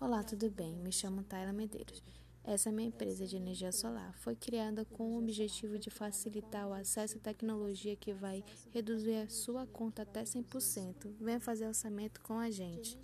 Olá, tudo bem? Me chamo Tayla Medeiros. Essa é minha empresa de energia solar. Foi criada com o objetivo de facilitar o acesso à tecnologia que vai reduzir a sua conta até 100%. Venha fazer orçamento com a gente.